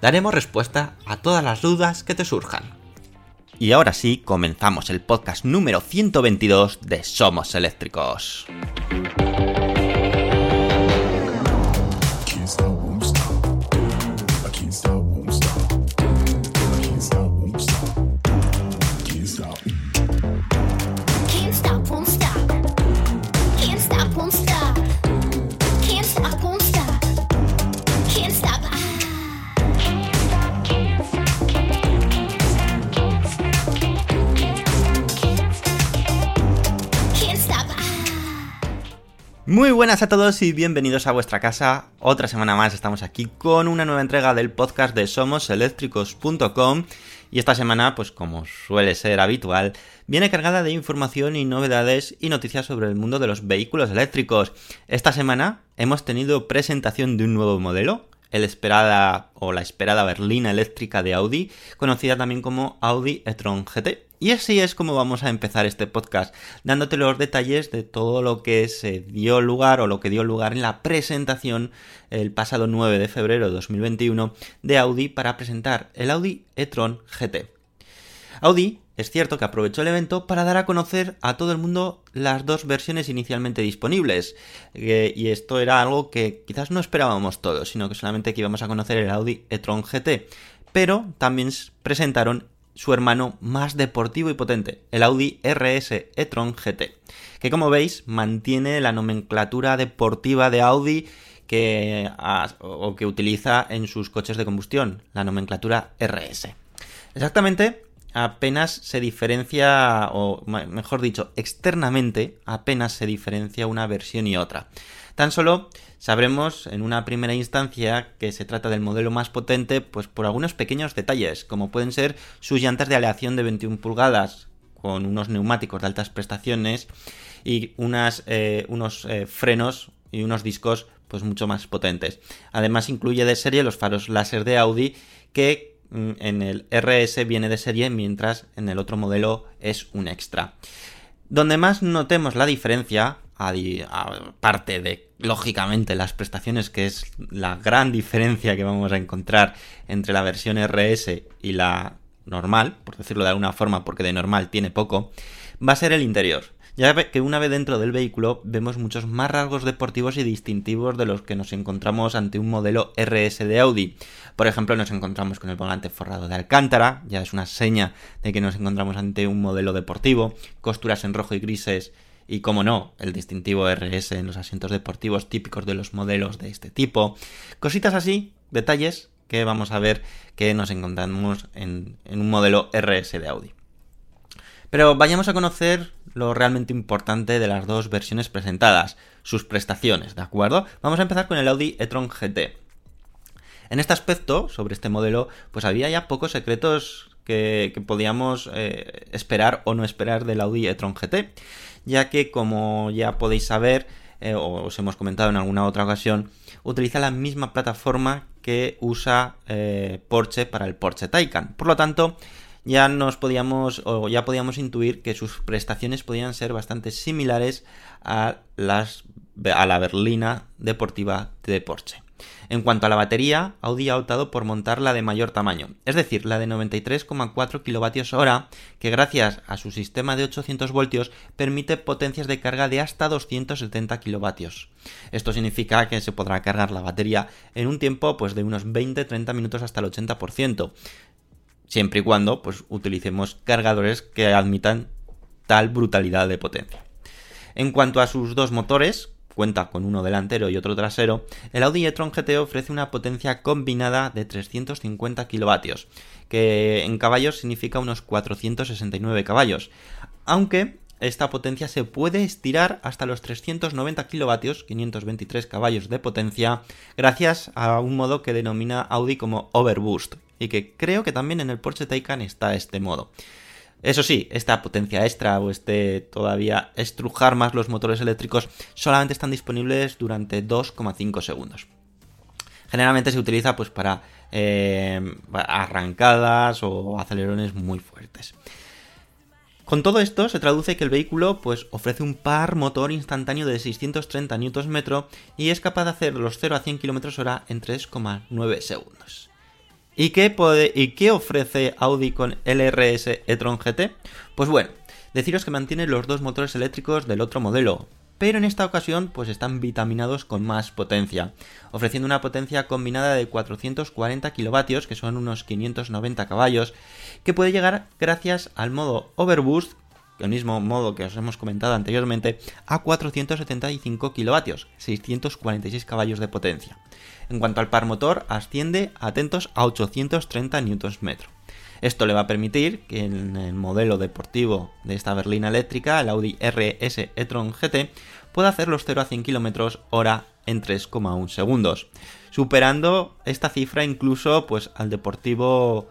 Daremos respuesta a todas las dudas que te surjan. Y ahora sí, comenzamos el podcast número 122 de Somos Eléctricos. Muy buenas a todos y bienvenidos a vuestra casa. Otra semana más estamos aquí con una nueva entrega del podcast de somoseléctricos.com y esta semana, pues como suele ser habitual, viene cargada de información y novedades y noticias sobre el mundo de los vehículos eléctricos. Esta semana hemos tenido presentación de un nuevo modelo, el esperada o la esperada berlina eléctrica de Audi, conocida también como Audi e-tron GT. Y así es como vamos a empezar este podcast, dándote los detalles de todo lo que se dio lugar o lo que dio lugar en la presentación el pasado 9 de febrero de 2021 de Audi para presentar el Audi e-tron GT. Audi es cierto que aprovechó el evento para dar a conocer a todo el mundo las dos versiones inicialmente disponibles. Y esto era algo que quizás no esperábamos todos, sino que solamente que íbamos a conocer el Audi e-tron GT. Pero también presentaron su hermano más deportivo y potente, el Audi RS e-tron GT, que como veis mantiene la nomenclatura deportiva de Audi que, o que utiliza en sus coches de combustión, la nomenclatura RS. Exactamente, apenas se diferencia, o mejor dicho, externamente apenas se diferencia una versión y otra. Tan solo sabremos en una primera instancia que se trata del modelo más potente, pues por algunos pequeños detalles, como pueden ser sus llantas de aleación de 21 pulgadas, con unos neumáticos de altas prestaciones y eh, unos eh, frenos y unos discos pues mucho más potentes. Además incluye de serie los faros láser de Audi que en el RS viene de serie mientras en el otro modelo es un extra. Donde más notemos la diferencia, aparte de, lógicamente, las prestaciones, que es la gran diferencia que vamos a encontrar entre la versión RS y la normal, por decirlo de alguna forma, porque de normal tiene poco, va a ser el interior. Ya que una vez dentro del vehículo vemos muchos más rasgos deportivos y distintivos de los que nos encontramos ante un modelo RS de Audi. Por ejemplo, nos encontramos con el volante forrado de alcántara, ya es una seña de que nos encontramos ante un modelo deportivo, costuras en rojo y grises y, como no, el distintivo RS en los asientos deportivos típicos de los modelos de este tipo. Cositas así, detalles que vamos a ver que nos encontramos en, en un modelo RS de Audi. Pero vayamos a conocer lo realmente importante de las dos versiones presentadas, sus prestaciones, ¿de acuerdo? Vamos a empezar con el Audi e-tron GT. En este aspecto, sobre este modelo, pues había ya pocos secretos que, podíamos eh, esperar o no esperar del Audi e-tron GT, ya que como ya podéis saber, eh, o os hemos comentado en alguna otra ocasión, utiliza la misma plataforma que usa eh, Porsche para el Porsche Taycan. Por lo tanto, ya nos podíamos o ya podíamos intuir que sus prestaciones podían ser bastante similares a las a la berlina deportiva de Porsche. En cuanto a la batería, Audi ha optado por montar la de mayor tamaño, es decir, la de 93,4 kWh, que gracias a su sistema de 800 voltios permite potencias de carga de hasta 270 kW. Esto significa que se podrá cargar la batería en un tiempo pues, de unos 20-30 minutos hasta el 80%, siempre y cuando pues, utilicemos cargadores que admitan tal brutalidad de potencia. En cuanto a sus dos motores, cuenta con uno delantero y otro trasero, el Audi e-tron GT ofrece una potencia combinada de 350 kilovatios, que en caballos significa unos 469 caballos, aunque esta potencia se puede estirar hasta los 390 kilovatios, 523 caballos de potencia, gracias a un modo que denomina Audi como Overboost, y que creo que también en el Porsche Taycan está este modo. Eso sí, esta potencia extra o este todavía estrujar más los motores eléctricos solamente están disponibles durante 2,5 segundos. Generalmente se utiliza pues para eh, arrancadas o acelerones muy fuertes. Con todo esto se traduce que el vehículo pues, ofrece un par motor instantáneo de 630 Nm y es capaz de hacer los 0 a 100 km hora en 3,9 segundos. ¿Y qué, puede, ¿Y qué ofrece Audi con el RS e-tron GT? Pues bueno, deciros que mantiene los dos motores eléctricos del otro modelo, pero en esta ocasión pues están vitaminados con más potencia, ofreciendo una potencia combinada de 440 kilovatios, que son unos 590 caballos, que puede llegar gracias al modo Overboost, el mismo modo que os hemos comentado anteriormente, a 475 kilovatios, 646 caballos de potencia. En cuanto al par motor, asciende, atentos, a 830 Nm. Esto le va a permitir que en el modelo deportivo de esta berlina eléctrica, el Audi RS e-tron GT, pueda hacer los 0 a 100 km hora en 3,1 segundos, superando esta cifra incluso pues al deportivo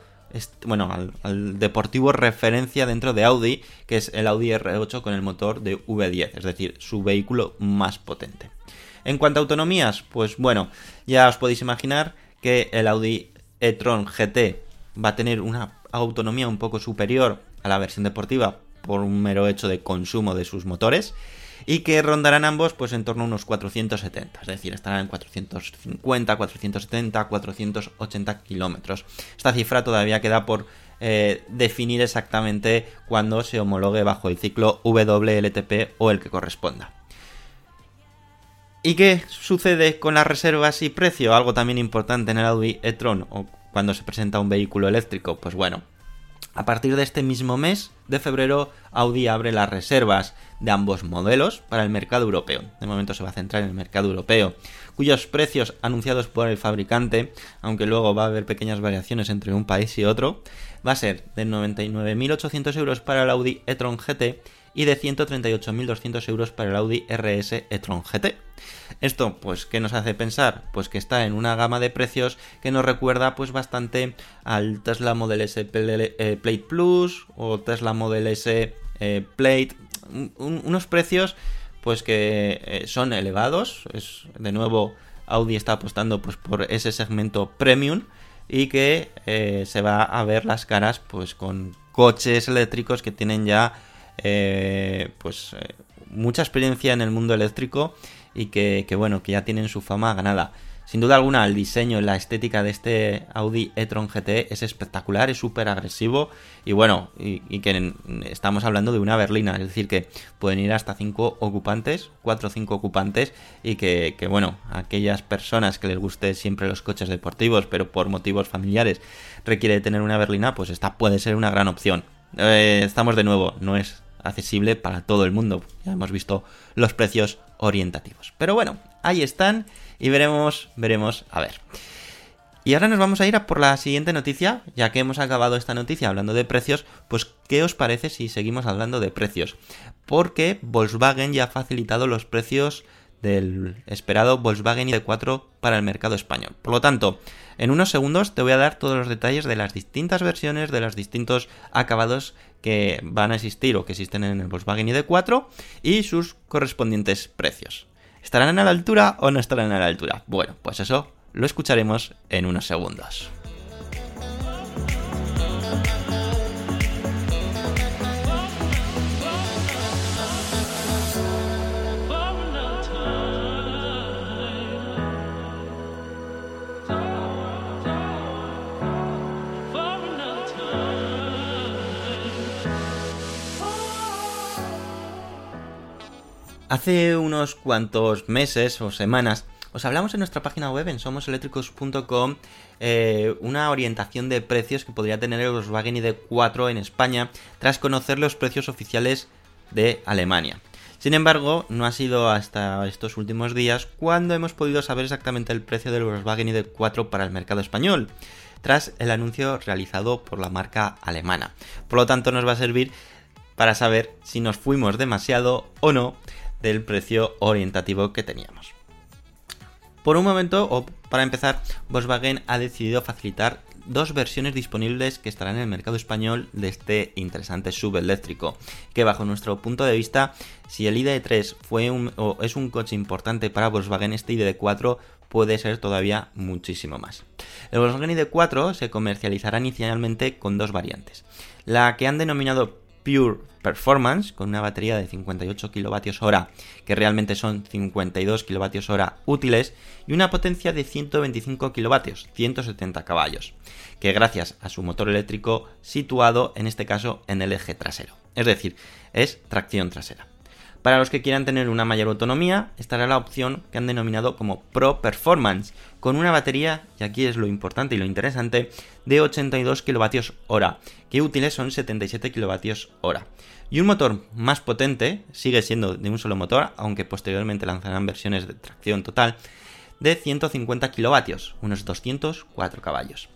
bueno, al, deportivo referencia dentro de Audi, que es el Audi R8 con el motor de V10, es decir, su vehículo más potente. En cuanto a autonomías, pues bueno, ya os podéis imaginar que el Audi e-tron GT va a tener una autonomía un poco superior a la versión deportiva por un mero hecho de consumo de sus motores y que rondarán ambos pues en torno a unos 470, es decir, estarán en 450, 470, 480 kilómetros. Esta cifra todavía queda por eh, definir exactamente cuando se homologue bajo el ciclo WLTP o el que corresponda. ¿Y qué sucede con las reservas y precio? Algo también importante en el Audi e-tron o cuando se presenta un vehículo eléctrico. Pues bueno, a partir de este mismo mes de febrero, Audi abre las reservas de ambos modelos para el mercado europeo. De momento se va a centrar en el mercado europeo, cuyos precios anunciados por el fabricante, aunque luego va a haber pequeñas variaciones entre un país y otro, va a ser de 99.800 euros para el Audi e-tron GT y de 138.200 euros para el Audi RS e-tron GT. Esto, pues, ¿qué nos hace pensar? Pues que está en una gama de precios que nos recuerda, pues, bastante al Tesla Model S eh, Plate Plus o Tesla Model S eh, Plate. unos precios, pues, que eh, son elevados. Es, de nuevo, Audi está apostando, pues, por ese segmento premium y que se va a ver las caras, pues, con coches eléctricos que tienen ya eh, pues eh, mucha experiencia en el mundo eléctrico y que, bueno, que ya tienen su fama ganada. Sin duda alguna, el diseño, la estética de este Audi e-tron GT es espectacular, es súper agresivo y bueno, y, que estamos hablando de una berlina, es decir, que pueden ir hasta 5 ocupantes, 4 o 5 ocupantes y que, bueno, aquellas personas que les guste siempre los coches deportivos, pero por motivos familiares requiere tener una berlina, pues esta puede ser una gran opción. Eh, estamos de nuevo, no es accesible para todo el mundo. Ya hemos visto los precios orientativos. Pero bueno, ahí están y veremos, veremos, a ver. Y ahora nos vamos a ir a por la siguiente noticia, ya que hemos acabado esta noticia hablando de precios, pues ¿qué os parece si seguimos hablando de precios? Porque Volkswagen ya ha facilitado los precios del esperado Volkswagen ID4 para el mercado español. Por lo tanto, en unos segundos te voy a dar todos los detalles de las distintas versiones, de los distintos acabados que van a existir o que existen en el Volkswagen ID4 y sus correspondientes precios. ¿Estarán a la altura o no estarán a la altura? Bueno, pues eso lo escucharemos en unos segundos. Hace unos cuantos meses o semanas os hablamos en nuestra página web en somoseléctricos.com eh, una orientación de precios que podría tener el Volkswagen ID4 en España tras conocer los precios oficiales de Alemania. Sin embargo, no ha sido hasta estos últimos días cuando hemos podido saber exactamente el precio del Volkswagen ID4 para el mercado español, tras el anuncio realizado por la marca alemana. Por lo tanto, nos va a servir para saber si nos fuimos demasiado o no del precio orientativo que teníamos. Por un momento, o para empezar, Volkswagen ha decidido facilitar dos versiones disponibles que estarán en el mercado español de este interesante subeléctrico, que bajo nuestro punto de vista, si el ID3 fue es un coche importante para Volkswagen, este ID4 puede ser todavía muchísimo más. El Volkswagen ID4 se comercializará inicialmente con dos variantes. La que han denominado Pure Performance con una batería de 58 kWh, que realmente son 52 kWh útiles, y una potencia de 125 kW, 170 caballos, que gracias a su motor eléctrico situado en este caso en el eje trasero, es decir, es tracción trasera. Para los que quieran tener una mayor autonomía, estará la opción que han denominado como Pro Performance, con una batería, y aquí es lo importante y lo interesante, de 82 kWh, que útiles son 77 kWh. Y un motor más potente, sigue siendo de un solo motor, aunque posteriormente lanzarán versiones de tracción total, de 150 kW, unos 204 caballos.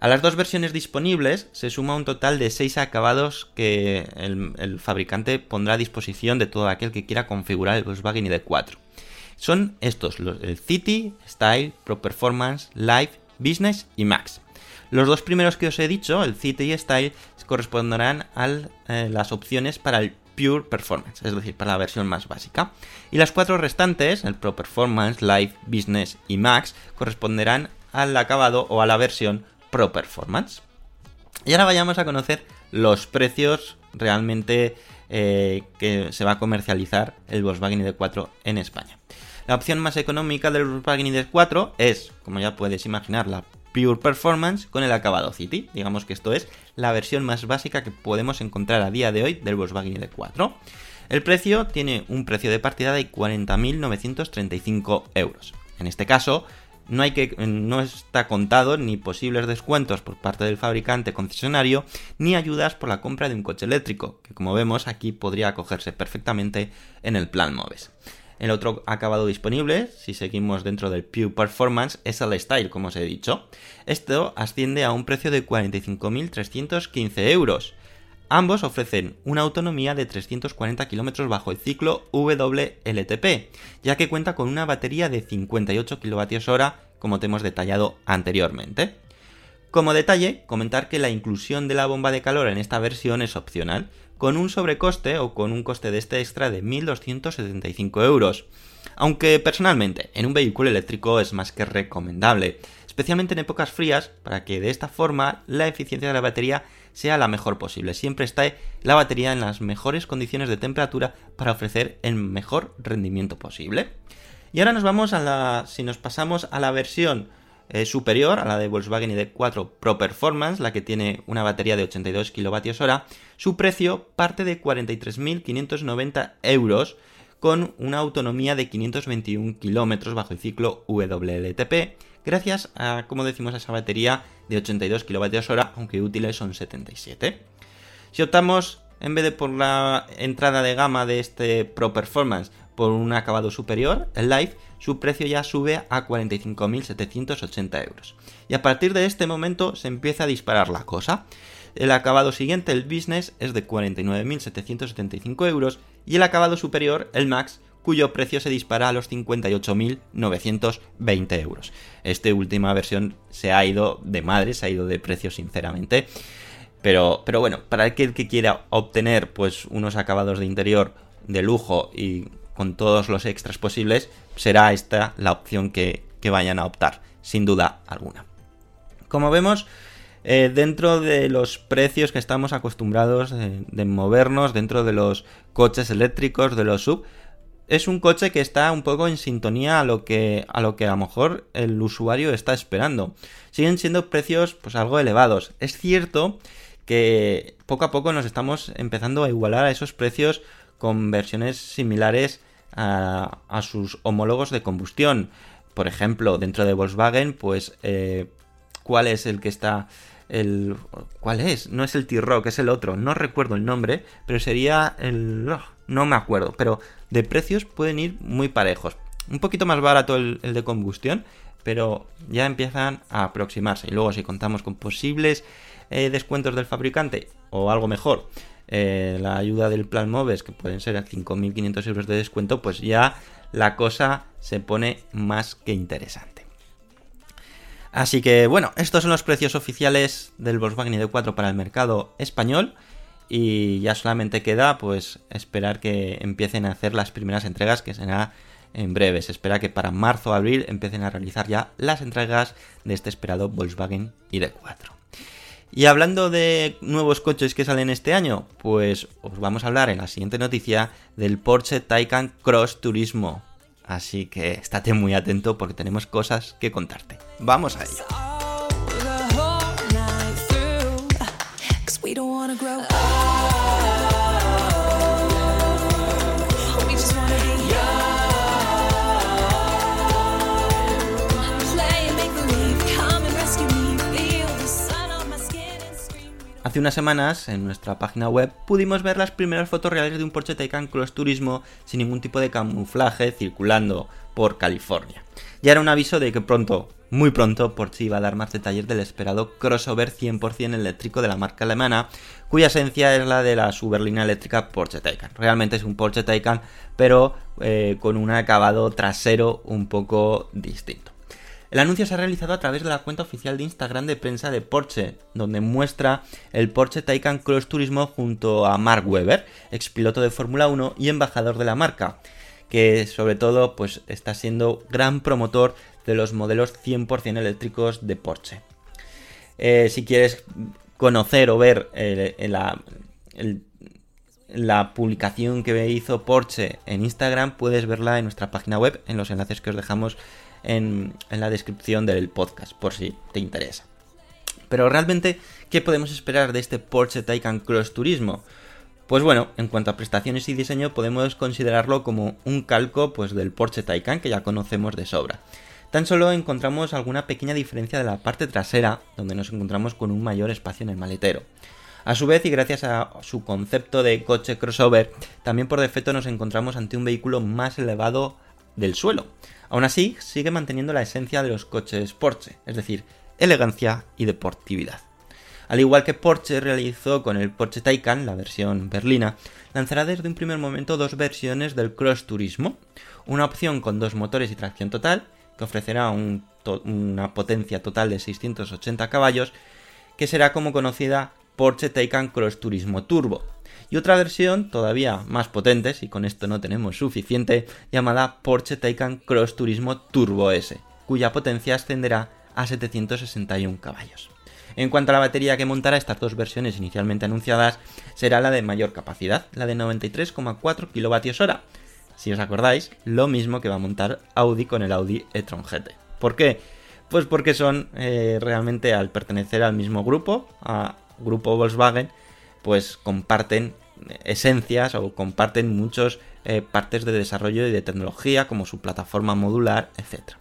A las dos versiones disponibles se suma un total de 6 acabados que el, el, fabricante pondrá a disposición de todo aquel que quiera configurar el Volkswagen ID4. Son estos, los, el City, Style, Pro Performance, Live, Business y Max. Los dos primeros que os he dicho, el City y Style, corresponderán a eh, las opciones para el Pure Performance, es decir, para la versión más básica. Y las cuatro restantes, el Pro Performance, Live, Business y Max, corresponderán al acabado o a la versión Pro Performance. Y ahora vayamos a conocer los precios realmente eh, que se va a comercializar el Volkswagen ID4 en España. La opción más económica del Volkswagen ID4 es, como ya puedes imaginar, la Pure Performance con el acabado City. Digamos que esto es la versión más básica que podemos encontrar a día de hoy del Volkswagen ID4. El precio tiene un precio de partida de 40.935 euros. En este caso, no, hay que, no está contado ni posibles descuentos por parte del fabricante concesionario, ni ayudas por la compra de un coche eléctrico, que como vemos aquí podría acogerse perfectamente en el plan MOVES. El otro acabado disponible, si seguimos dentro del Pure Performance, es el Style, como os he dicho. Esto asciende a un precio de 45.315 euros. Ambos ofrecen una autonomía de 340 km bajo el ciclo WLTP, ya que cuenta con una batería de 58 kWh, como te hemos detallado anteriormente. Como detalle, comentar que la inclusión de la bomba de calor en esta versión es opcional, con un sobrecoste o con un coste de este extra de 1.275 euros. Aunque personalmente en un vehículo eléctrico es más que recomendable, especialmente en épocas frías, para que de esta forma la eficiencia de la batería sea la mejor posible. Siempre está la batería en las mejores condiciones de temperatura para ofrecer el mejor rendimiento posible. Y ahora nos vamos a la. Si nos pasamos a la versión eh, superior, a la de Volkswagen ID4 Pro Performance, la que tiene una batería de 82 kWh, su precio parte de 43.590 euros con una autonomía de 521 km bajo el ciclo WLTP, gracias a, como decimos, a esa batería de 82 kWh, aunque útiles son 77. Si optamos, en vez de por la entrada de gama de este Pro Performance, por un acabado superior, el Live, su precio ya sube a 45.780 euros. Y a partir de este momento se empieza a disparar la cosa. El acabado siguiente, el Business, es de 49.775 euros y el acabado superior, el Max, cuyo precio se dispara a los 58.920 euros. Esta última versión se ha ido de madre, se ha ido de precio sinceramente. Pero, pero bueno, para aquel que quiera obtener pues unos acabados de interior de lujo y con todos los extras posibles, será esta la opción que, que vayan a optar, sin duda alguna. Como vemos, eh, dentro de los precios que estamos acostumbrados de, de, movernos, dentro de los coches eléctricos, de los sub, es un coche que está un poco en sintonía a lo que a lo que a lo mejor el usuario está esperando. Siguen siendo precios pues algo elevados. Es cierto que poco a poco nos estamos empezando a igualar a esos precios con versiones similares a, a sus homólogos de combustión. Por ejemplo, dentro de Volkswagen, pues, eh, ¿cuál es el que está? El, ¿Cuál es? No es el T-Rock, es el otro. No recuerdo el nombre, pero sería el... oh, no me acuerdo, pero de precios pueden ir muy parejos. Un poquito más barato el, de combustión, pero ya empiezan a aproximarse. Y luego si contamos con posibles eh, descuentos del fabricante o algo mejor, eh, la ayuda del plan MOVES, que pueden ser a 5.500 euros de descuento, pues ya la cosa se pone más que interesante. Así que bueno, estos son los precios oficiales del Volkswagen ID4 para el mercado español y ya solamente queda pues esperar que empiecen a hacer las primeras entregas que será en breve. Se espera que para marzo o abril empiecen a realizar ya las entregas de este esperado Volkswagen ID4. Y hablando de nuevos coches que salen este año, pues os vamos a hablar en la siguiente noticia del Porsche Taycan Cross Turismo. Así que estate muy atento porque tenemos cosas que contarte. Vamos a ello. Hace unas semanas en nuestra página web pudimos ver las primeras fotos reales de un Porsche Taycan Cross Turismo sin ningún tipo de camuflaje circulando por California. Ya era un aviso de que pronto, muy pronto, Porsche iba a dar más detalles del esperado crossover 100% eléctrico de la marca alemana, cuya esencia es la de la su berlina eléctrica Porsche Taycan. Realmente es un Porsche Taycan, pero eh, con un acabado trasero un poco distinto. El anuncio se ha realizado a través de la cuenta oficial de Instagram de prensa de Porsche, donde muestra el Porsche Taycan Cross Turismo junto a Mark Webber, expiloto de Fórmula 1 y embajador de la marca, que sobre todo pues está siendo gran promotor de los modelos 100% eléctricos de Porsche. Eh, si quieres conocer o ver eh, la publicación que hizo Porsche en Instagram, puedes verla en nuestra página web, en los enlaces que os dejamos en, la descripción del podcast, por si te interesa. Pero realmente, ¿qué podemos esperar de este Porsche Taycan Cross Turismo? Pues bueno, en cuanto a prestaciones y diseño podemos considerarlo como un calco pues, del Porsche Taycan que ya conocemos de sobra. Tan solo encontramos alguna pequeña diferencia de la parte trasera, donde nos encontramos con un mayor espacio en el maletero. A su vez, y gracias a su concepto de coche crossover, también por defecto nos encontramos ante un vehículo más elevado del suelo. Aún así, sigue manteniendo la esencia de los coches Porsche, es decir, elegancia y deportividad. Al igual que Porsche realizó con el Porsche Taycan, la versión berlina, lanzará desde un primer momento dos versiones del Cross Turismo, una opción con dos motores y tracción total, que ofrecerá una potencia total de 680 caballos, que será como conocida Porsche Taycan Cross Turismo Turbo, y otra versión todavía más potente, si con esto no tenemos suficiente, llamada Porsche Taycan Cross Turismo Turbo S, cuya potencia ascenderá a 761 caballos. En cuanto a la batería que montará estas dos versiones inicialmente anunciadas, será la de mayor capacidad, la de 93,4 kWh. Si os acordáis, lo mismo que va a montar Audi con el Audi e-tron GT. ¿Por qué? Pues porque son eh, realmente al pertenecer al mismo grupo, a grupo Volkswagen, pues comparten esencias o comparten muchas partes de desarrollo y de tecnología como su plataforma modular, etc.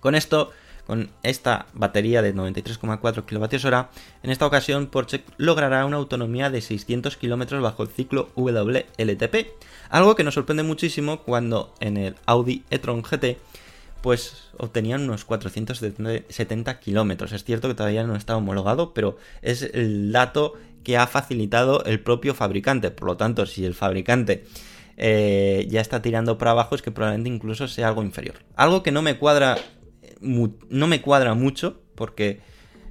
Con esto, con esta batería de 93,4 kWh, en esta ocasión Porsche logrará una autonomía de 600 km bajo el ciclo WLTP, algo que nos sorprende muchísimo cuando en el Audi e-tron GT pues obtenían unos 470 kilómetros. Es cierto que todavía no está homologado, pero es el dato que ha facilitado el propio fabricante. Por lo tanto, si el fabricante eh, ya está tirando para abajo, es que probablemente incluso sea algo inferior. Algo que no me cuadra, mu- no me cuadra mucho, porque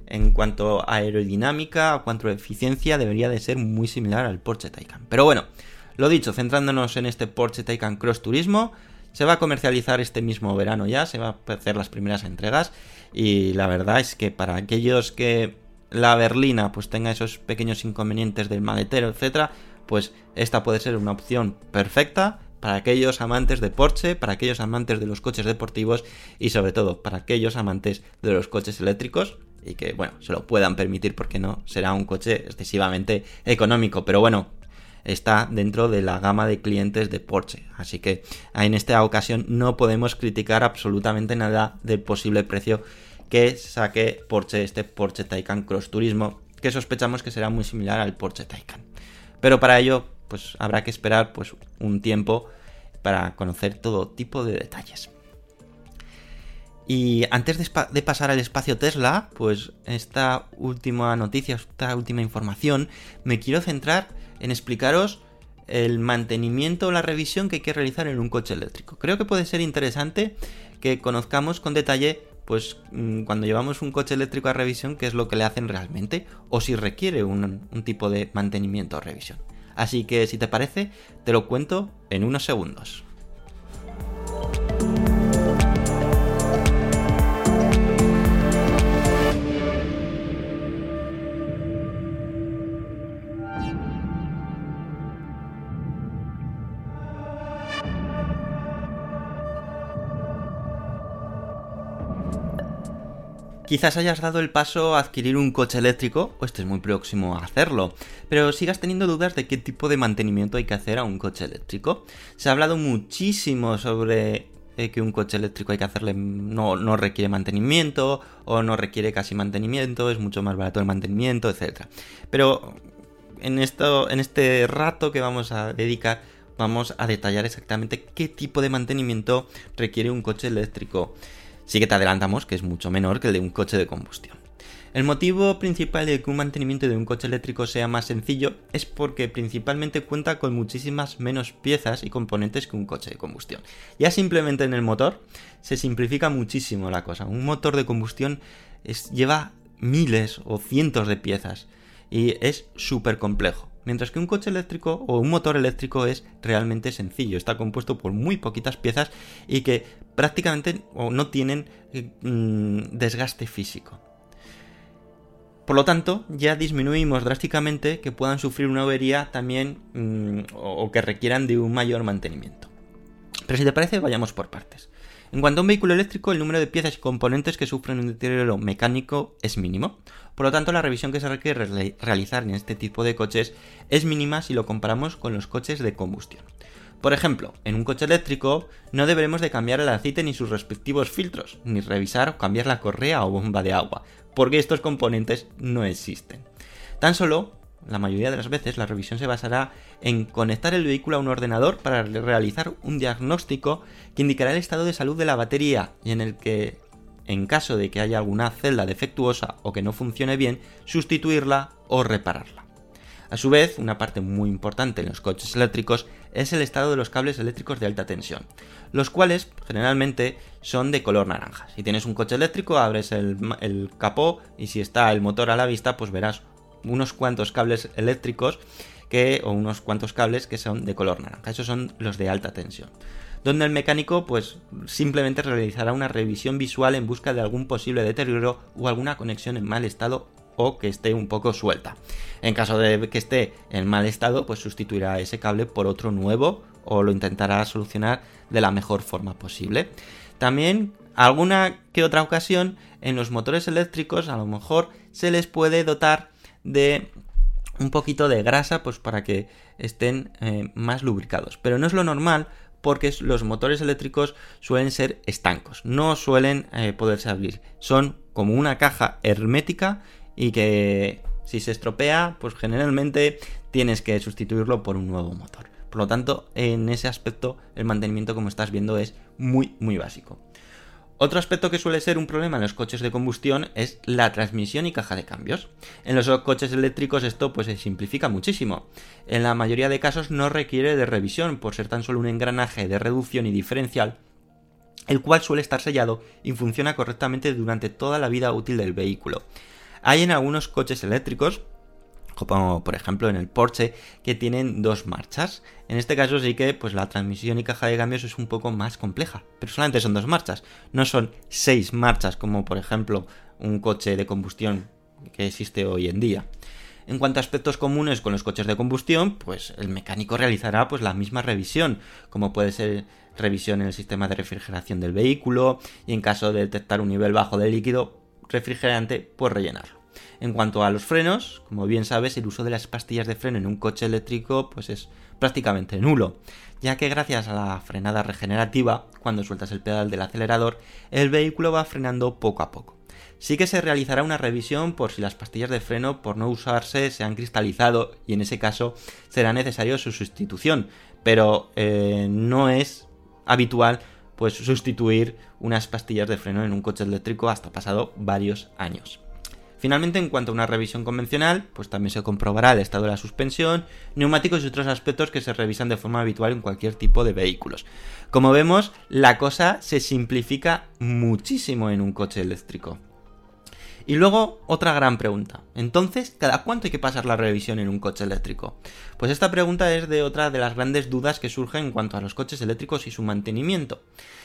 en cuanto a aerodinámica, a cuanto a eficiencia, debería de ser muy similar al Porsche Taycan. Pero bueno, lo dicho, centrándonos en este Porsche Taycan Cross Turismo, se va a comercializar este mismo verano ya, se va a hacer las primeras entregas y la verdad es que para aquellos que la berlina pues tenga esos pequeños inconvenientes del maletero, etcétera, pues esta puede ser una opción perfecta para aquellos amantes de Porsche, para aquellos amantes de los coches deportivos y sobre todo para aquellos amantes de los coches eléctricos y que bueno, se lo puedan permitir porque no será un coche excesivamente económico, pero bueno, está dentro de la gama de clientes de Porsche. Así que en esta ocasión no podemos criticar absolutamente nada del posible precio que saque Porsche, este Porsche Taycan Cross Turismo, que sospechamos que será muy similar al Porsche Taycan. Pero para ello, pues habrá que esperar pues un tiempo para conocer todo tipo de detalles. Y antes de, de, pasar al espacio Tesla, pues esta última noticia, esta última información, me quiero centrar en explicaros el mantenimiento o la revisión que hay que realizar en un coche eléctrico. Creo que puede ser interesante que conozcamos con detalle, pues mm, cuando llevamos un coche eléctrico a revisión, qué es lo que le hacen realmente o si requiere un, un tipo de mantenimiento o revisión. Así que si te parece, te lo cuento en unos segundos. Quizás hayas dado el paso a adquirir un coche eléctrico o estés muy próximo a hacerlo, pero sigas teniendo dudas de qué tipo de mantenimiento hay que hacer a un coche eléctrico. Se ha hablado muchísimo sobre eh, que un coche eléctrico hay que hacerle no, no, requiere mantenimiento o no requiere casi mantenimiento, es mucho más barato el mantenimiento, etc. Pero en, esto, en este rato que vamos a dedicar vamos a detallar exactamente qué tipo de mantenimiento requiere un coche eléctrico. Sí que te adelantamos que es mucho menor que el de un coche de combustión. El motivo principal de que un mantenimiento de un coche eléctrico sea más sencillo es porque principalmente cuenta con muchísimas menos piezas y componentes que un coche de combustión. Ya simplemente en el motor se simplifica muchísimo la cosa. Un motor de combustión lleva miles o cientos de piezas y es súper complejo. Mientras que un coche eléctrico o un motor eléctrico es realmente sencillo, está compuesto por muy poquitas piezas y que prácticamente no tienen mmm, desgaste físico. Por lo tanto, ya disminuimos drásticamente que puedan sufrir una avería también mmm, o que requieran de un mayor mantenimiento. Pero si te parece, vayamos por partes. En cuanto a un vehículo eléctrico, el número de piezas y componentes que sufren un deterioro mecánico es mínimo. Por lo tanto, la revisión que se requiere realizar en este tipo de coches es mínima si lo comparamos con los coches de combustión. Por ejemplo, en un coche eléctrico no deberemos de cambiar el aceite ni sus respectivos filtros, ni revisar o cambiar la correa o bomba de agua, porque estos componentes no existen. Tan solo la mayoría de las veces la revisión se basará en conectar el vehículo a un ordenador para realizar un diagnóstico que indicará el estado de salud de la batería y en el que, en caso de que haya alguna celda defectuosa o que no funcione bien, sustituirla o repararla. A su vez, una parte muy importante en los coches eléctricos es el estado de los cables eléctricos de alta tensión, los cuales generalmente son de color naranja. Si tienes un coche eléctrico, abres el, el capó y si está el motor a la vista, pues verás unos cuantos cables eléctricos que, o unos cuantos cables que son de color naranja. Esos son los de alta tensión. Donde el mecánico pues simplemente realizará una revisión visual en busca de algún posible deterioro o alguna conexión en mal estado o que esté un poco suelta. En caso de que esté en mal estado, pues sustituirá ese cable por otro nuevo o lo intentará solucionar de la mejor forma posible. También alguna que otra ocasión en los motores eléctricos a lo mejor se les puede dotar de un poquito de grasa pues para que estén eh, más lubricados. Pero no es lo normal porque los motores eléctricos suelen ser estancos, no suelen eh, poderse abrir. Son como una caja hermética y que si se estropea pues generalmente tienes que sustituirlo por un nuevo motor. Por lo tanto, en ese aspecto el mantenimiento como estás viendo es muy muy básico. Otro aspecto que suele ser un problema en los coches de combustión es la transmisión y caja de cambios. En los coches eléctricos esto pues se simplifica muchísimo. En la mayoría de casos no requiere de revisión por ser tan solo un engranaje de reducción y diferencial, el cual suele estar sellado y funciona correctamente durante toda la vida útil del vehículo. Hay en algunos coches eléctricos como por ejemplo en el Porsche, que tienen dos marchas. En este caso sí que pues la transmisión y caja de cambios es un poco más compleja, pero solamente son dos marchas, no son seis marchas como por ejemplo un coche de combustión que existe hoy en día. En cuanto a aspectos comunes con los coches de combustión, pues el mecánico realizará pues la misma revisión, como puede ser revisión en el sistema de refrigeración del vehículo y en caso de detectar un nivel bajo de líquido refrigerante, pues rellenarlo. En cuanto a los frenos, como bien sabes, el uso de las pastillas de freno en un coche eléctrico pues es prácticamente nulo, ya que gracias a la frenada regenerativa, cuando sueltas el pedal del acelerador, el vehículo va frenando poco a poco. Sí que se realizará una revisión por si las pastillas de freno por no usarse se han cristalizado y en ese caso será necesario su sustitución, pero eh, no es habitual pues sustituir unas pastillas de freno en un coche eléctrico hasta pasado varios años. Finalmente, en cuanto a una revisión convencional, pues también se comprobará el estado de la suspensión, neumáticos y otros aspectos que se revisan de forma habitual en cualquier tipo de vehículos. Como vemos, la cosa se simplifica muchísimo en un coche eléctrico. Y luego otra gran pregunta. Entonces, ¿cada cuánto hay que pasar la revisión en un coche eléctrico? Pues esta pregunta es de otra de las grandes dudas que surgen en cuanto a los coches eléctricos y su mantenimiento.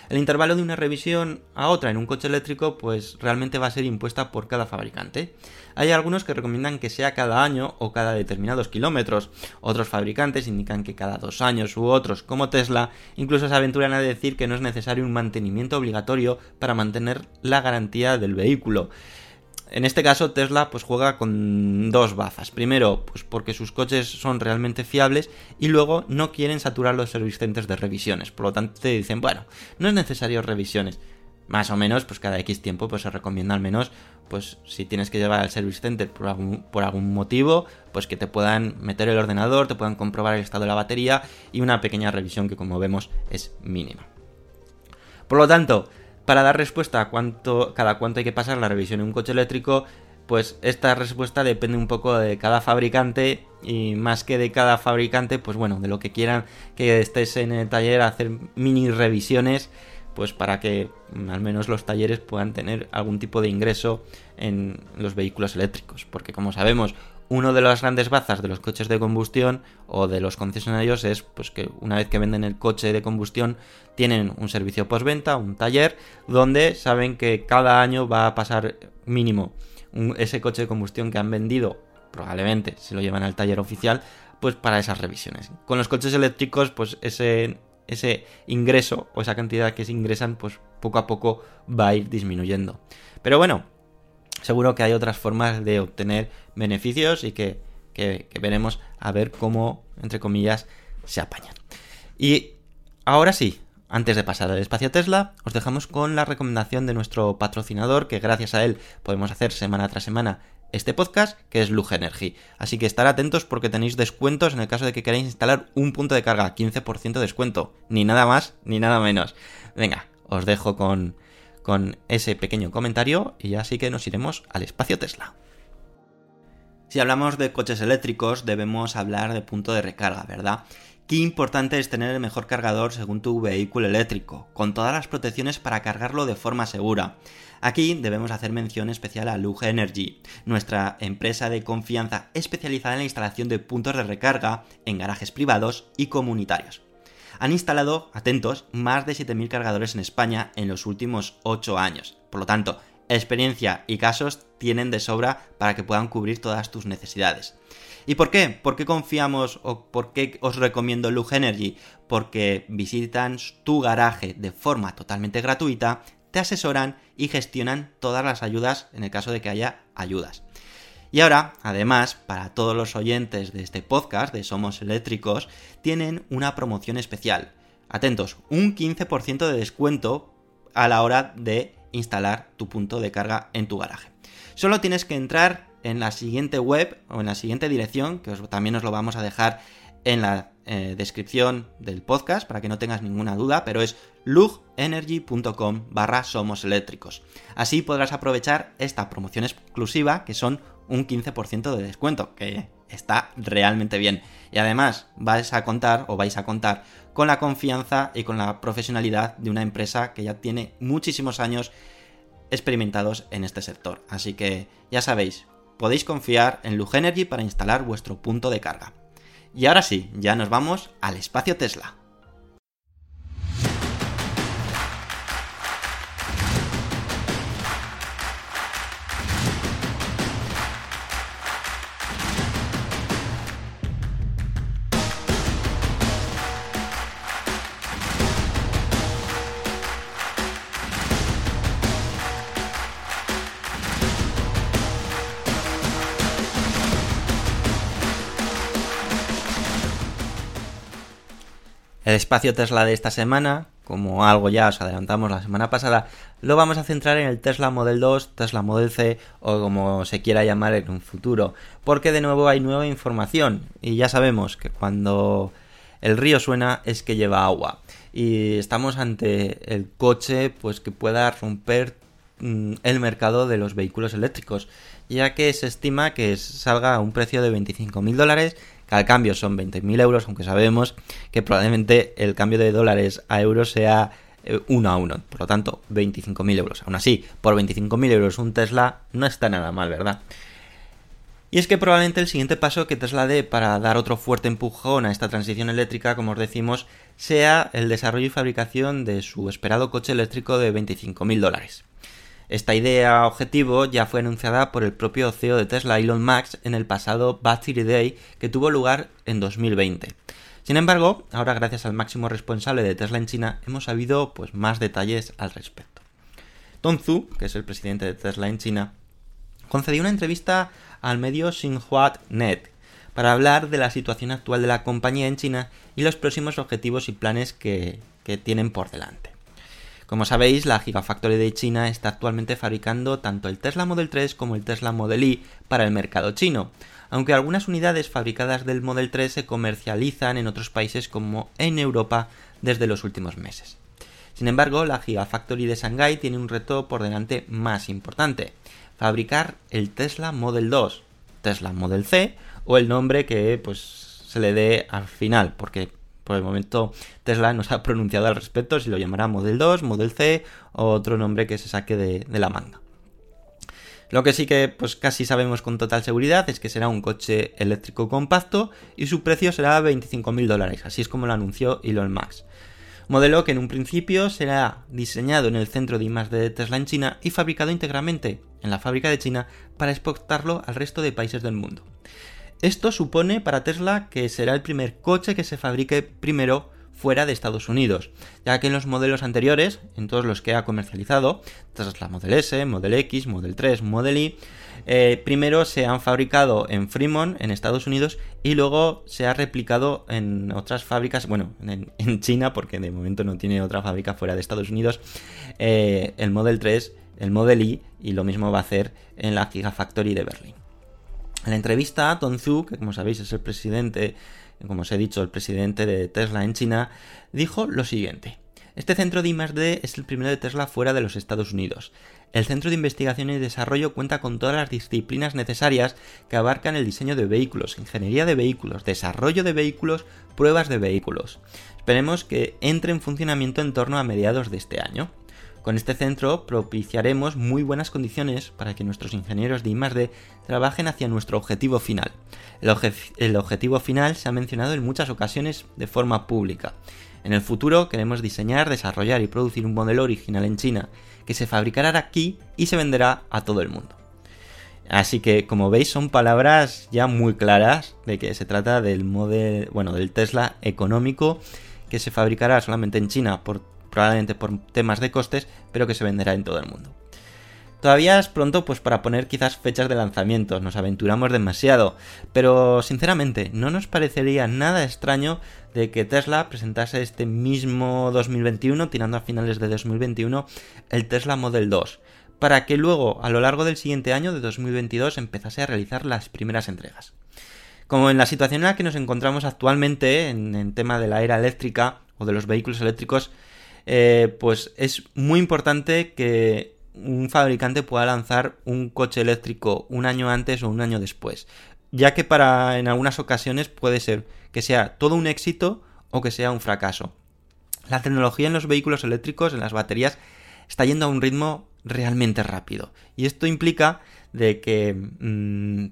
El intervalo de una revisión a otra en un coche eléctrico pues realmente va a ser impuesta por cada fabricante. Hay algunos que recomiendan que sea cada año o cada determinados kilómetros. Otros fabricantes indican que cada dos años u otros, como Tesla, incluso se aventuran a decir que no es necesario un mantenimiento obligatorio para mantener la garantía del vehículo. En este caso Tesla pues juega con dos bazas. Primero, pues porque sus coches son realmente fiables y luego no quieren saturar los service centers de revisiones. Por lo tanto te dicen, bueno, no es necesario revisiones. Más o menos, pues cada X tiempo pues se recomienda al menos, pues si tienes que llevar al service center por algún, por algún motivo, pues que te puedan meter el ordenador, te puedan comprobar el estado de la batería y una pequeña revisión que como vemos es mínima. Por lo tanto, para dar respuesta a cuánto, cada cuánto hay que pasar la revisión en un coche eléctrico, pues esta respuesta depende un poco de cada fabricante y más que de cada fabricante, pues bueno, de lo que quieran que estés en el taller a hacer mini revisiones, pues para que al menos los talleres puedan tener algún tipo de ingreso en los vehículos eléctricos, porque como sabemos, uno de las grandes bazas de los coches de combustión o de los concesionarios es pues que una vez que venden el coche de combustión tienen un servicio postventa, un taller, donde saben que cada año va a pasar mínimo un- ese coche de combustión que han vendido, probablemente se lo llevan al taller oficial, pues para esas revisiones. Con los coches eléctricos, pues ese, ese ingreso o esa cantidad que se ingresan, pues poco a poco va a ir disminuyendo. Pero bueno, seguro que hay otras formas de obtener beneficios y que, que- que veremos a ver cómo, entre comillas, se apañan. Y ahora sí, antes de pasar al espacio Tesla, os dejamos con la recomendación de nuestro patrocinador, que gracias a él podemos hacer semana tras semana este podcast, que es Lug Energy. Así que estar atentos porque tenéis descuentos en el caso de que queráis instalar un punto de carga, 15% de descuento. Ni nada más, ni nada menos. Venga, os dejo con, con ese pequeño comentario y ya sí que nos iremos al espacio Tesla. Si hablamos de coches eléctricos, debemos hablar de punto de recarga, ¿verdad? Qué importante es tener el mejor cargador según tu vehículo eléctrico, con todas las protecciones para cargarlo de forma segura. Aquí debemos hacer mención especial a Luge Energy, nuestra empresa de confianza especializada en la instalación de puntos de recarga en garajes privados y comunitarios. Han instalado, atentos, más de 7.000 cargadores en España en los últimos 8 años. Por lo tanto, experiencia y casos tienen de sobra para que puedan cubrir todas tus necesidades. ¿Y por qué? ¿Por qué confiamos o por qué os recomiendo Lug Energy? Porque visitan tu garaje de forma totalmente gratuita, te asesoran y gestionan todas las ayudas en el caso de que haya ayudas. Y ahora, además, para todos los oyentes de este podcast de Somos Eléctricos, tienen una promoción especial. Atentos, un 15% de descuento a la hora de instalar tu punto de carga en tu garaje. Solo tienes que entrar en la siguiente web o en la siguiente dirección, que también os lo vamos a dejar en la eh, descripción del podcast para que no tengas ninguna duda, pero es lugenergy.com barra somos eléctricos. Así podrás aprovechar esta promoción exclusiva que son un 15% de descuento, que está realmente bien. Y además vais a contar o vais a contar con la confianza y con la profesionalidad de una empresa que ya tiene muchísimos años experimentados en este sector. Así que ya sabéis, podéis confiar en Lugenergy para instalar vuestro punto de carga. Y ahora sí, ya nos vamos al espacio Tesla. El espacio Tesla de esta semana, como algo ya os adelantamos la semana pasada, lo vamos a centrar en el Tesla Model 2, Tesla Model C o como se quiera llamar en un futuro, porque de nuevo hay nueva información y ya sabemos que cuando el río suena es que lleva agua y estamos ante el coche pues que pueda romper mm, el mercado de los vehículos eléctricos, ya que se estima que salga a un precio de 25.000 dólares, que al cambio son 20.000 euros, aunque sabemos que probablemente el cambio de dólares a euros sea eh, uno a uno, por lo tanto 25.000 euros. Aún así, por 25.000 euros un Tesla no está nada mal, ¿verdad? Y es que probablemente el siguiente paso que Tesla dé para dar otro fuerte empujón a esta transición eléctrica, como os decimos, sea el desarrollo y fabricación de su esperado coche eléctrico de 25.000 dólares. Esta idea objetivo ya fue anunciada por el propio CEO de Tesla, Elon Musk, en el pasado Battery Day que tuvo lugar en 2020. Sin embargo, ahora gracias al máximo responsable de Tesla en China, hemos sabido pues, más detalles al respecto. Tom Zhu, que es el presidente de Tesla en China, concedió una entrevista al medio Xinhua Net para hablar de la situación actual de la compañía en China y los próximos objetivos y planes que, que tienen por delante. Como sabéis, la Gigafactory de China está actualmente fabricando tanto el Tesla Model 3 como el Tesla Model Y para el mercado chino, aunque algunas unidades fabricadas del Model 3 se comercializan en otros países como en Europa desde los últimos meses. Sin embargo, la Gigafactory de Shanghái tiene un reto por delante más importante, fabricar el Tesla Model 2, Tesla Model C o el nombre que pues se le dé al final, porque por el momento Tesla no se ha pronunciado al respecto si lo llamará Model 2, Model C o otro nombre que se saque de, de la manga. Lo que sí que pues casi sabemos con total seguridad es que será un coche eléctrico compacto y su precio será 25.000 dólares, así es como lo anunció Elon Musk. Modelo que en un principio será diseñado en el centro de I+D de Tesla en China y fabricado íntegramente en la fábrica de China para exportarlo al resto de países del mundo. Esto supone para Tesla que será el primer coche que se fabrique primero fuera de Estados Unidos, ya que en los modelos anteriores, en todos los que ha comercializado, Tesla Model S, Model X, Model 3, Model Y, eh, primero se han fabricado en Fremont, en Estados Unidos, y luego se ha replicado en otras fábricas, bueno, en, China, porque de momento no tiene otra fábrica fuera de Estados Unidos, eh, el Model 3, el Model Y, y lo mismo va a hacer en la Gigafactory de Berlín. En la entrevista, Tom Zhu, que como sabéis es el presidente, como os he dicho, el presidente de Tesla en China, dijo lo siguiente. Este centro de I+D es el primero de Tesla fuera de los Estados Unidos. El centro de investigación y desarrollo cuenta con todas las disciplinas necesarias que abarcan el diseño de vehículos, ingeniería de vehículos, desarrollo de vehículos, pruebas de vehículos. Esperemos que entre en funcionamiento en torno a mediados de este año. Con este centro propiciaremos muy buenas condiciones para que nuestros ingenieros de I+D trabajen hacia nuestro objetivo final. El, obje el, objetivo final se ha mencionado en muchas ocasiones de forma pública. En el futuro queremos diseñar, desarrollar y producir un modelo original en China que se fabricará aquí y se venderá a todo el mundo. Así que, como veis, son palabras ya muy claras de que se trata del modelo, bueno, del Tesla económico que se fabricará solamente en China por probablemente por temas de costes, pero que se venderá en todo el mundo. Todavía es pronto pues para poner quizás fechas de lanzamiento, nos aventuramos demasiado, pero sinceramente no nos parecería nada extraño de que Tesla presentase este mismo 2021, tirando a finales de 2021, el Tesla Model 2, para que luego a lo largo del siguiente año de 2022 empezase a realizar las primeras entregas. Como en la situación en la que nos encontramos actualmente en el tema de la era eléctrica o de los vehículos eléctricos, eh, pues es muy importante que un fabricante pueda lanzar un coche eléctrico un año antes o un año después, ya que para en algunas ocasiones puede ser que sea todo un éxito o que sea un fracaso. La tecnología en los vehículos eléctricos, en las baterías, está yendo a un ritmo realmente rápido y esto implica de que mmm,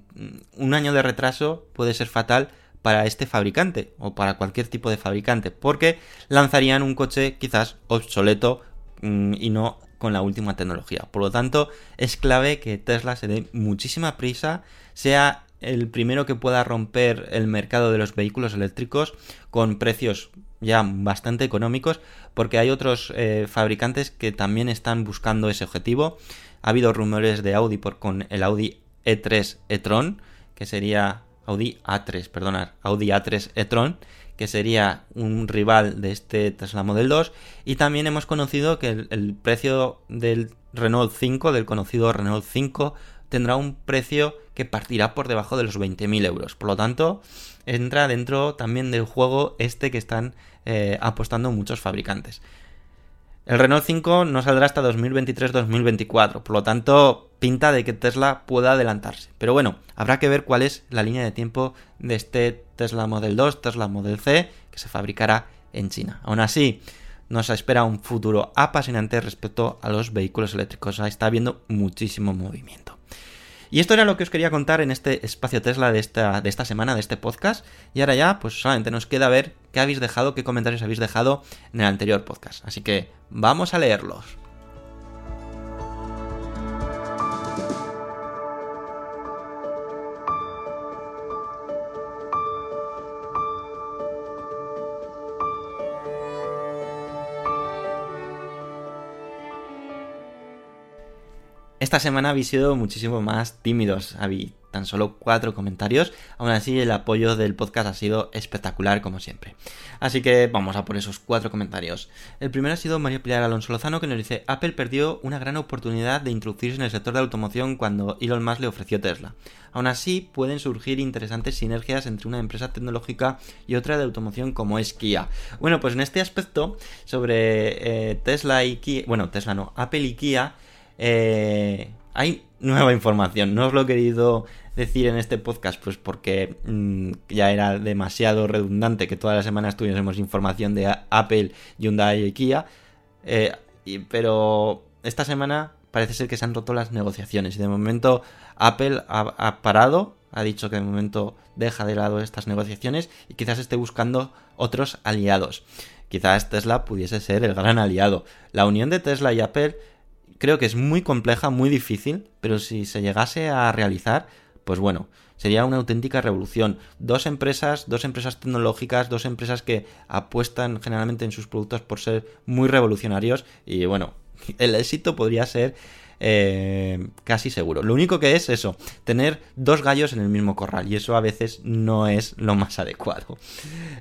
un año de retraso puede ser fatal para este fabricante o para cualquier tipo de fabricante, porque lanzarían un coche quizás obsoleto mmm, y no con la última tecnología. Por lo tanto, es clave que Tesla se dé muchísima prisa, sea el primero que pueda romper el mercado de los vehículos eléctricos con precios ya bastante económicos, porque hay otros eh, fabricantes que también están buscando ese objetivo. Ha habido rumores de Audi por, con el Audi E3 e-tron, que sería Audi A3, perdonad, Audi A3 e-tron, que sería un rival de este Tesla Model 2. Y también hemos conocido que el, el precio del Renault 5, del conocido Renault 5, tendrá un precio que partirá por debajo de los 20.000 euros. Por lo tanto, entra dentro también del juego este que están eh, apostando muchos fabricantes. El Renault 5 no saldrá hasta 2023-2024, por lo tanto pinta de que Tesla pueda adelantarse. Pero bueno, habrá que ver cuál es la línea de tiempo de este Tesla Model 2, Tesla Model C, que se fabricará en China. Aún así, nos espera un futuro apasionante respecto a los vehículos eléctricos. Está habiendo muchísimo movimiento. Y esto era lo que os quería contar en este espacio Tesla de esta, de esta semana, de este podcast. Y ahora ya, pues solamente nos queda ver qué habéis dejado, qué comentarios habéis dejado en el anterior podcast. Así que vamos a leerlos. Esta semana habéis sido muchísimo más tímidos. Habéis tan solo cuatro comentarios. Aún así, el apoyo del podcast ha sido espectacular, como siempre. Así que vamos a por esos cuatro comentarios. El primero ha sido Mario Pilar Alonso Lozano, que nos dice: Apple perdió una gran oportunidad de introducirse en el sector de automoción cuando Elon Musk le ofreció Tesla. Aún así, pueden surgir interesantes sinergias entre una empresa tecnológica y otra de automoción como es Kia. Bueno, pues en este aspecto, sobre eh, Tesla y Kia. Bueno, Tesla no, Apple y Kia. Eh, hay nueva información. No os lo he querido decir en este podcast, pues porque mmm, ya era demasiado redundante que todas las semanas tuviésemos información de Apple, Hyundai y Kia. Eh, pero esta semana parece ser que se han roto las negociaciones. Y de momento Apple ha, ha parado, ha dicho que de momento deja de lado estas negociaciones y quizás esté buscando otros aliados. Quizás Tesla pudiese ser el gran aliado. La unión de Tesla y Apple creo que es muy compleja, muy difícil, pero si se llegase a realizar, pues bueno, sería una auténtica revolución. Dos empresas, dos empresas tecnológicas, dos empresas que apuestan generalmente en sus productos por ser muy revolucionarios y bueno, el éxito podría ser eh, casi seguro. Lo único que es eso, tener dos gallos en el mismo corral y eso a veces no es lo más adecuado.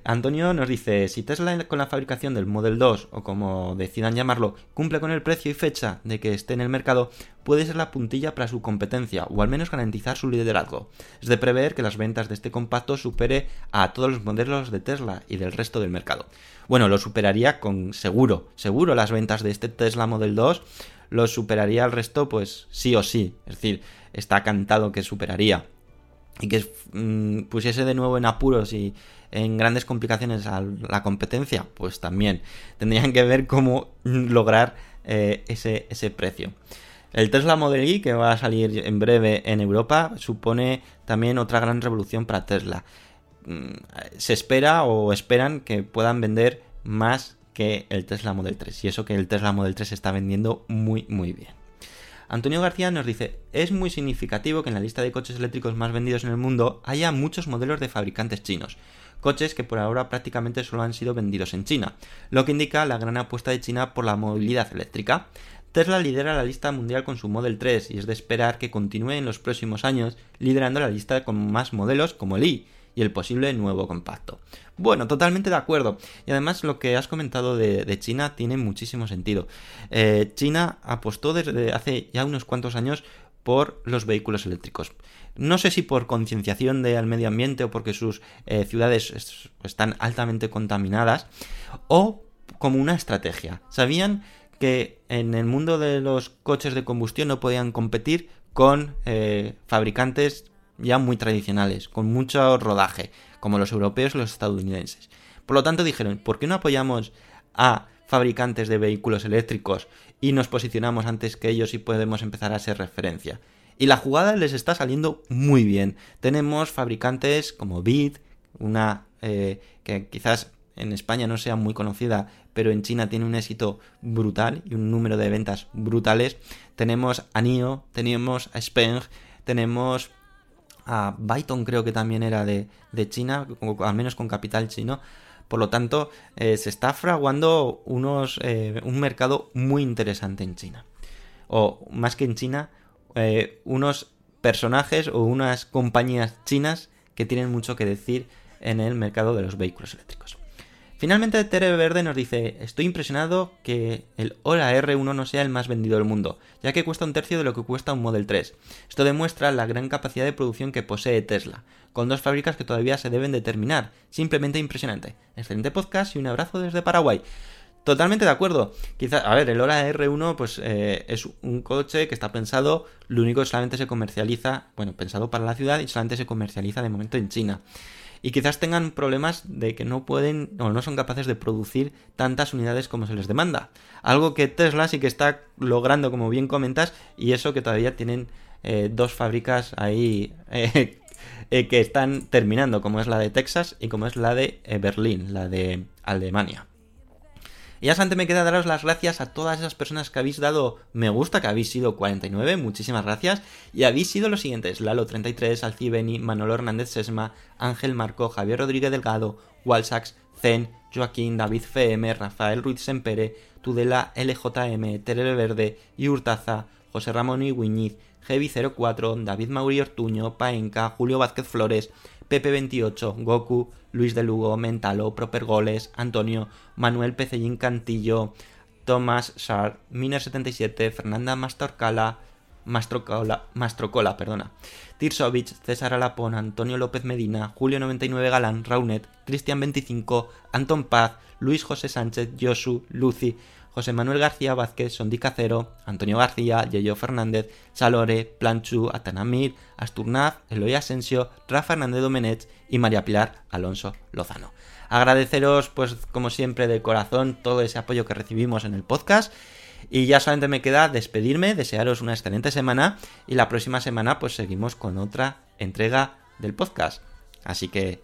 Antonio nos dice, si Tesla con la fabricación del Model 2 o como decidan llamarlo, cumple con el precio y fecha de que esté en el mercado, puede ser la puntilla para su competencia o al menos garantizar su liderazgo. Es de prever que las ventas de este compacto supere a todos los modelos de Tesla y del resto del mercado. Bueno, lo superaría con seguro, seguro las ventas de este Tesla Model 2 lo superaría al resto, pues sí o sí. Es decir, está cantado que superaría. Y que mmm, pusiese de nuevo en apuros y en grandes complicaciones a la competencia, pues también. Tendrían que ver cómo lograr eh, ese, ese precio. El Tesla Model Y, que va a salir en breve en Europa, supone también otra gran revolución para Tesla. Se espera o esperan que puedan vender más que el Tesla Model 3. Y eso que el Tesla Model 3 está vendiendo muy, muy bien. Antonio García nos dice, es muy significativo que en la lista de coches eléctricos más vendidos en el mundo haya muchos modelos de fabricantes chinos, coches que por ahora prácticamente solo han sido vendidos en China, lo que indica la gran apuesta de China por la movilidad eléctrica. Tesla lidera la lista mundial con su Model 3 y es de esperar que continúe en los próximos años liderando la lista con más modelos como el i y el posible nuevo compacto. Bueno, totalmente de acuerdo. Y además lo que has comentado de, China tiene muchísimo sentido. Eh, China apostó desde hace ya unos cuantos años por los vehículos eléctricos. No sé si por concienciación del medio ambiente o porque sus eh, ciudades es, están altamente contaminadas o como una estrategia. Sabían que en el mundo de los coches de combustión no podían competir con eh, fabricantes ya muy tradicionales, con mucho rodaje, como los europeos y los estadounidenses. Por lo tanto dijeron, ¿por qué no apoyamos a fabricantes de vehículos eléctricos y nos posicionamos antes que ellos y podemos empezar a ser referencia? Y la jugada les está saliendo muy bien. Tenemos fabricantes como Bid, una eh, que quizás en España no sea muy conocida, pero en China tiene un éxito brutal y un número de ventas brutales. Tenemos a NIO, tenemos a Speng, tenemos a Byton creo que también era de, de China, al menos con capital chino. Por lo tanto, eh, se está fraguando unos, eh, un mercado muy interesante en China. O más que en China, eh, unos personajes o unas compañías chinas que tienen mucho que decir en el mercado de los vehículos eléctricos. Finalmente, Tere Verde nos dice: Estoy impresionado que el Hora R1 no sea el más vendido del mundo, ya que cuesta un tercio de lo que cuesta un Model 3. Esto demuestra la gran capacidad de producción que posee Tesla, con dos fábricas que todavía se deben de terminar. Simplemente impresionante. Excelente podcast y un abrazo desde Paraguay. Totalmente de acuerdo. Quizás, a ver, el Hora R1 pues eh, es un coche que está pensado, lo único que solamente se comercializa, bueno, pensado para la ciudad y solamente se comercializa de momento en China y quizás tengan problemas de que no pueden o no son capaces de producir tantas unidades como se les demanda. Algo que Tesla sí que está logrando, como bien comentas, y eso que todavía tienen eh, dos fábricas ahí eh, eh, que están terminando, como es la de Texas y como es la de Berlín, la de Alemania. Y ya solamente me queda daros las gracias a todas esas personas que habéis dado me gusta, que habéis sido 49, muchísimas gracias. Y habéis sido los siguientes: Lalo33, Alcibeni, Manolo Hernández Sesma, Ángel Marco, Javier Rodríguez Delgado, Walsax, Zen, Joaquín, David FM, Rafael Ruiz Sempere, Tudela LJM, Terere Verde, Yurtaza, José Ramón Iguiñiz, Heavy04, David Mauri Ortuño, Paenca, Julio Vázquez Flores, Pepe28, Goku, Luis de Lugo, Mentalo, Proper Goles, Antonio, Manuel Pecellín Cantillo, Tomás Sar, Miner77, Fernanda Mastorcala, Mastrocola, Mastrocola, perdona, Tirsovich, César Alapón, Antonio López Medina, Julio99 Galán, Raunet, Cristian25, Anton Paz, Luis José Sánchez, Josu, Lucy, José Manuel García Vázquez, Sondi Cacero, Antonio García, Yeyo Fernández, Salore, Planchu, Atanamir, Asturnaz, Eloy Asensio, Rafa Hernández Domenech y María Pilar Alonso Lozano. Agradeceros, pues como siempre, de corazón todo ese apoyo que recibimos en el podcast. Y ya solamente me queda despedirme, desearos una excelente semana y la próxima semana pues seguimos con otra entrega del podcast. Así que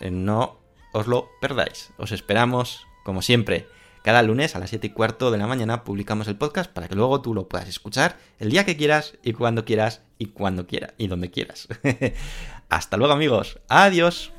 eh, no os lo perdáis. Os esperamos, como siempre, cada lunes a las 7 y cuarto de la mañana publicamos el podcast para que luego tú lo puedas escuchar el día que quieras y cuando quieras y cuando quieras y donde quieras. Hasta luego amigos. Adiós.